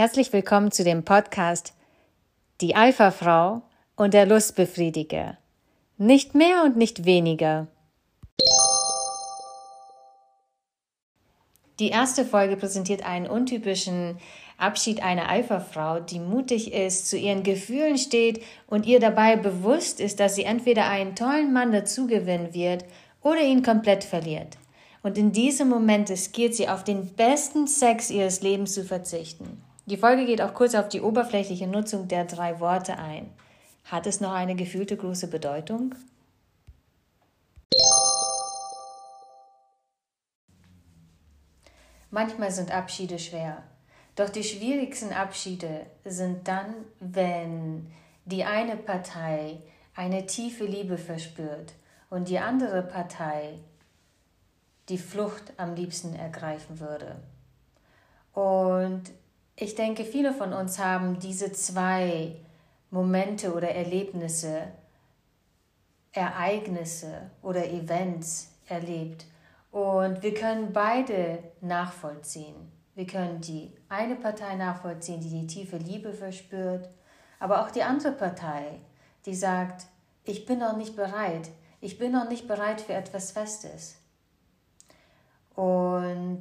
Herzlich willkommen zu dem Podcast Die Alpha-Frau und der Lustbefriediger. Nicht mehr und nicht weniger. Die erste Folge präsentiert einen untypischen Abschied einer Alpha-Frau, die mutig ist, zu ihren Gefühlen steht und ihr dabei bewusst ist, dass sie entweder einen tollen Mann dazugewinnen wird oder ihn komplett verliert. Und in diesem Moment riskiert sie auf den besten Sex ihres Lebens zu verzichten. Die Folge geht auch kurz auf die oberflächliche Nutzung der drei Worte ein. Hat es noch eine gefühlte große Bedeutung? Manchmal sind Abschiede schwer. Doch die schwierigsten Abschiede sind dann, wenn die eine Partei eine tiefe Liebe verspürt und die andere Partei die Flucht am liebsten ergreifen würde. Und ich denke, viele von uns haben diese zwei Momente oder Erlebnisse, Ereignisse oder Events erlebt. Und wir können beide nachvollziehen. Wir können die eine Partei nachvollziehen, die die tiefe Liebe verspürt, aber auch die andere Partei, die sagt, ich bin noch nicht bereit, ich bin noch nicht bereit für etwas Festes. Und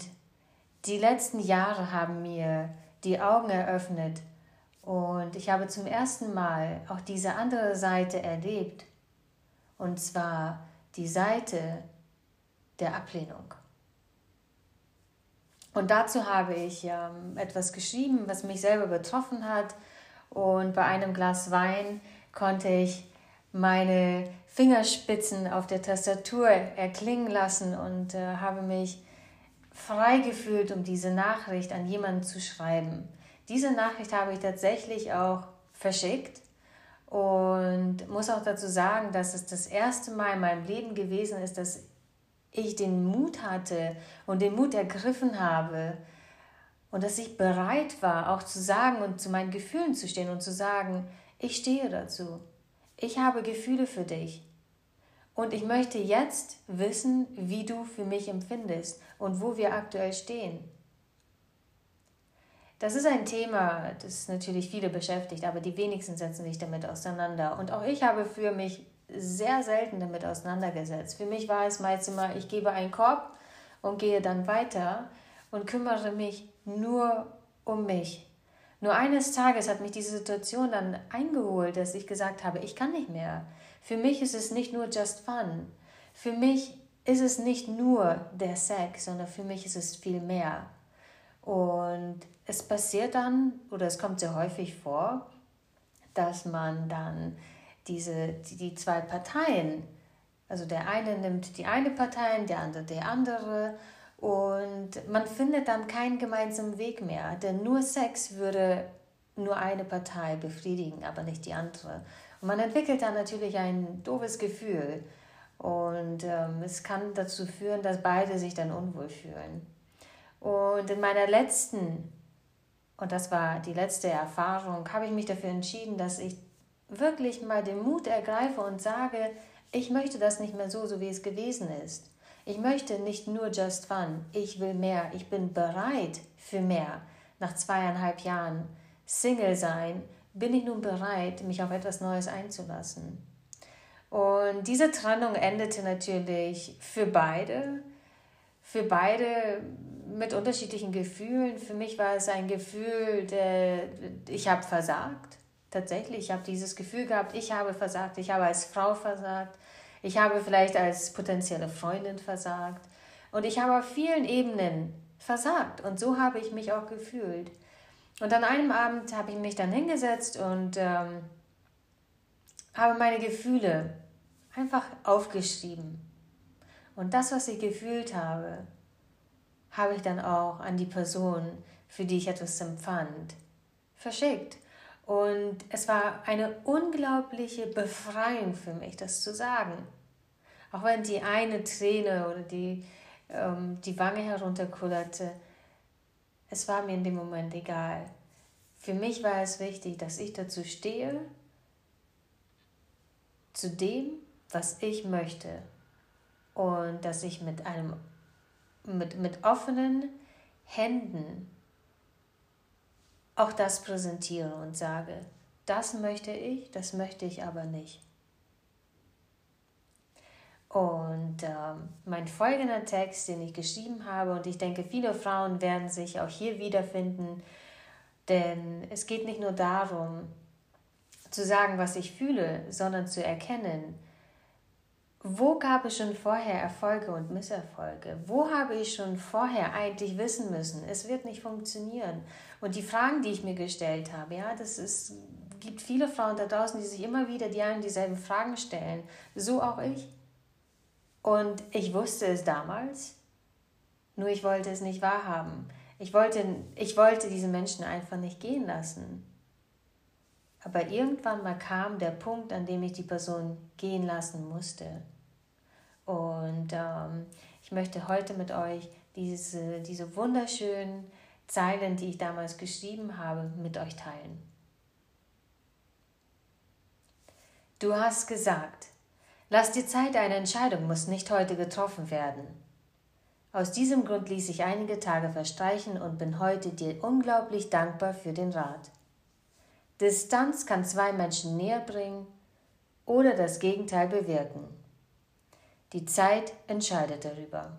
die letzten Jahre haben mir die Augen eröffnet und ich habe zum ersten Mal auch diese andere Seite erlebt. Und zwar die Seite der Ablehnung. Und dazu habe ich ähm, etwas geschrieben, was mich selber betroffen hat. Und bei einem Glas Wein konnte ich meine Fingerspitzen auf der Tastatur erklingen lassen und äh, habe mich frei gefühlt, um diese Nachricht an jemanden zu schreiben. Diese Nachricht habe ich tatsächlich auch verschickt und muss auch dazu sagen, dass es das erste Mal in meinem Leben gewesen ist, dass ich den Mut hatte und den Mut ergriffen habe und dass ich bereit war, auch zu sagen und zu meinen Gefühlen zu stehen und zu sagen, ich stehe dazu. Ich habe Gefühle für dich. Und ich möchte jetzt wissen, wie du für mich empfindest und wo wir aktuell stehen. Das ist ein Thema, das natürlich viele beschäftigt, aber die wenigsten setzen sich damit auseinander. Und auch ich habe für mich sehr selten damit auseinandergesetzt. Für mich war es meist immer, ich gebe einen Korb und gehe dann weiter und kümmere mich nur um mich. Nur eines Tages hat mich diese Situation dann eingeholt, dass ich gesagt habe, ich kann nicht mehr. Für mich ist es nicht nur just fun. Für mich ist es nicht nur der Sex, sondern für mich ist es viel mehr. Und es passiert dann, oder es kommt sehr häufig vor, dass man dann diese, die, zwei Parteien, also der eine nimmt die eine Partei, der andere die andere, und man findet dann keinen gemeinsamen Weg mehr, denn nur Sex würde nur eine Partei befriedigen, aber nicht die andere. Und man entwickelt dann natürlich ein doofes Gefühl. Und ähm, es kann dazu führen, dass beide sich dann unwohl fühlen. Und in meiner letzten, und das war die letzte Erfahrung, habe ich mich dafür entschieden, dass ich wirklich mal den Mut ergreife und sage, ich möchte das nicht mehr so, so wie es gewesen ist. Ich möchte nicht nur just fun, ich will mehr, ich bin bereit für mehr. Nach zweieinhalb Jahren Single sein bin ich nun bereit, mich auf etwas Neues einzulassen. Und diese Trennung endete natürlich für beide, für beide mit unterschiedlichen Gefühlen. Für mich war es ein Gefühl, der, ich habe versagt. Tatsächlich, ich habe dieses Gefühl gehabt, ich habe versagt, ich habe als Frau versagt, ich habe vielleicht als potenzielle Freundin versagt und ich habe auf vielen Ebenen versagt und so habe ich mich auch gefühlt. Und an einem Abend habe ich mich dann hingesetzt und ähm, habe meine Gefühle einfach aufgeschrieben. Und das, was ich gefühlt habe, habe ich dann auch an die Person, für die ich etwas empfand, verschickt. Und es war eine unglaubliche Befreiung für mich, das zu sagen. Auch wenn die eine Träne oder die, ähm, die Wange herunterkullerte, es war mir in dem Moment egal. Für mich war es wichtig, dass ich dazu stehe, zu dem, was ich möchte. Und dass ich mit einem mit, mit offenen Händen auch das präsentiere und sage, das möchte ich, das möchte ich aber nicht. Und ähm, mein folgender Text, den ich geschrieben habe, und ich denke, viele Frauen werden sich auch hier wiederfinden, denn es geht nicht nur darum, zu sagen, was ich fühle, sondern zu erkennen, wo gab es schon vorher Erfolge und Misserfolge? Wo habe ich schon vorher eigentlich wissen müssen, es wird nicht funktionieren? Und die Fragen, die ich mir gestellt habe, ja, das ist, gibt viele Frauen da draußen, die sich immer wieder die einen dieselben Fragen stellen. So auch ich. Und ich wusste es damals, nur ich wollte es nicht wahrhaben. Ich wollte, ich wollte diese Menschen einfach nicht gehen lassen. Aber irgendwann mal kam der Punkt, an dem ich die Person gehen lassen musste. Und ähm, ich möchte heute mit euch diese, diese wunderschönen Zeilen, die ich damals geschrieben habe, mit euch teilen. Du hast gesagt, lass dir Zeit, eine Entscheidung muss nicht heute getroffen werden. Aus diesem Grund ließ ich einige Tage verstreichen und bin heute dir unglaublich dankbar für den Rat. Distanz kann zwei Menschen näher bringen oder das Gegenteil bewirken. Die Zeit entscheidet darüber.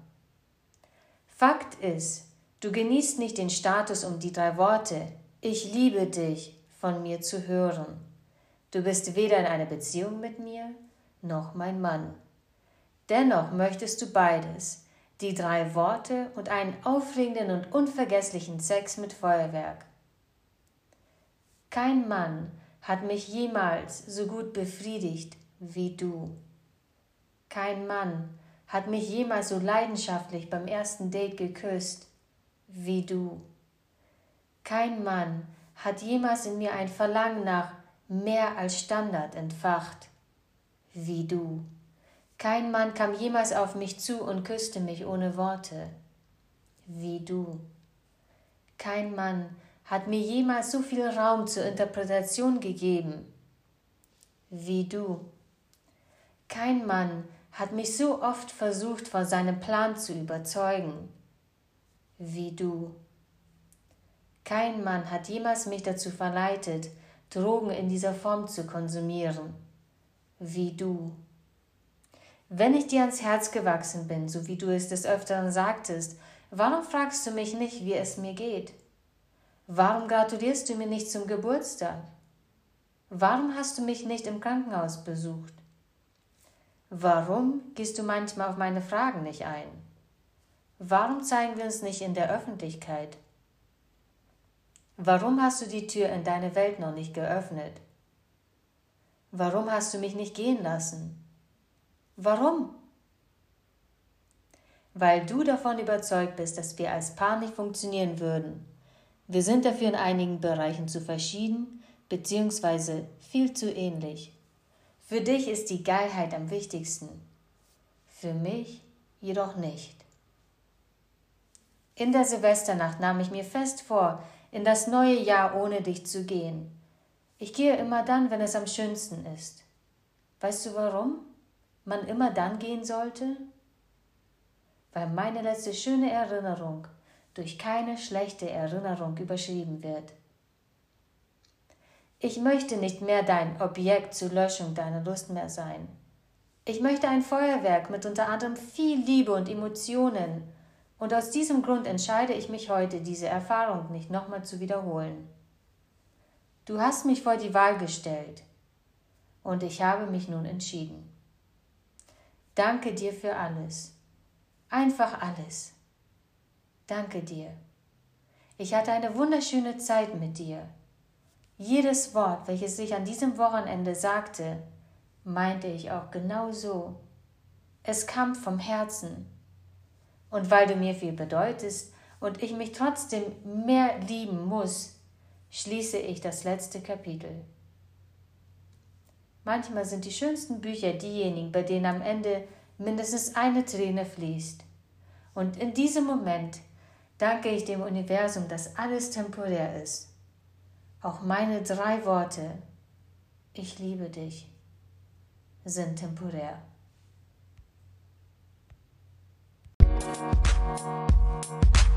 Fakt ist, du genießt nicht den Status um die drei Worte Ich liebe dich von mir zu hören. Du bist weder in einer Beziehung mit mir noch mein Mann. Dennoch möchtest du beides, die drei Worte und einen aufregenden und unvergesslichen Sex mit Feuerwerk. Kein Mann hat mich jemals so gut befriedigt wie du. Kein Mann hat mich jemals so leidenschaftlich beim ersten Date geküsst wie du. Kein Mann hat jemals in mir ein Verlangen nach mehr als Standard entfacht wie du. Kein Mann kam jemals auf mich zu und küsste mich ohne Worte wie du. Kein Mann hat mir jemals so viel Raum zur Interpretation gegeben wie du. Kein Mann hat mich so oft versucht, von seinem Plan zu überzeugen wie du. Kein Mann hat jemals mich dazu verleitet, Drogen in dieser Form zu konsumieren wie du. Wenn ich dir ans Herz gewachsen bin, so wie du es des Öfteren sagtest, warum fragst du mich nicht, wie es mir geht? Warum gratulierst du mir nicht zum Geburtstag? Warum hast du mich nicht im Krankenhaus besucht? Warum gehst du manchmal auf meine Fragen nicht ein? Warum zeigen wir uns nicht in der Öffentlichkeit? Warum hast du die Tür in deine Welt noch nicht geöffnet? Warum hast du mich nicht gehen lassen? Warum? Weil du davon überzeugt bist, dass wir als Paar nicht funktionieren würden wir sind dafür in einigen Bereichen zu verschieden bzw. viel zu ähnlich. Für dich ist die Geilheit am wichtigsten, für mich jedoch nicht. In der Silvesternacht nahm ich mir fest vor, in das neue Jahr ohne dich zu gehen. Ich gehe immer dann, wenn es am schönsten ist. Weißt du warum man immer dann gehen sollte? Weil meine letzte schöne Erinnerung durch keine schlechte Erinnerung überschrieben wird. Ich möchte nicht mehr dein Objekt zur Löschung deiner Lust mehr sein. Ich möchte ein Feuerwerk mit unter anderem viel Liebe und Emotionen, und aus diesem Grund entscheide ich mich heute, diese Erfahrung nicht nochmal zu wiederholen. Du hast mich vor die Wahl gestellt, und ich habe mich nun entschieden. Danke dir für alles, einfach alles. Danke dir. Ich hatte eine wunderschöne Zeit mit dir. Jedes Wort, welches ich an diesem Wochenende sagte, meinte ich auch genau so. Es kam vom Herzen. Und weil du mir viel bedeutest und ich mich trotzdem mehr lieben muss, schließe ich das letzte Kapitel. Manchmal sind die schönsten Bücher diejenigen, bei denen am Ende mindestens eine Träne fließt. Und in diesem Moment danke ich dem Universum, dass alles temporär ist. Auch meine drei Worte, ich liebe dich, sind temporär.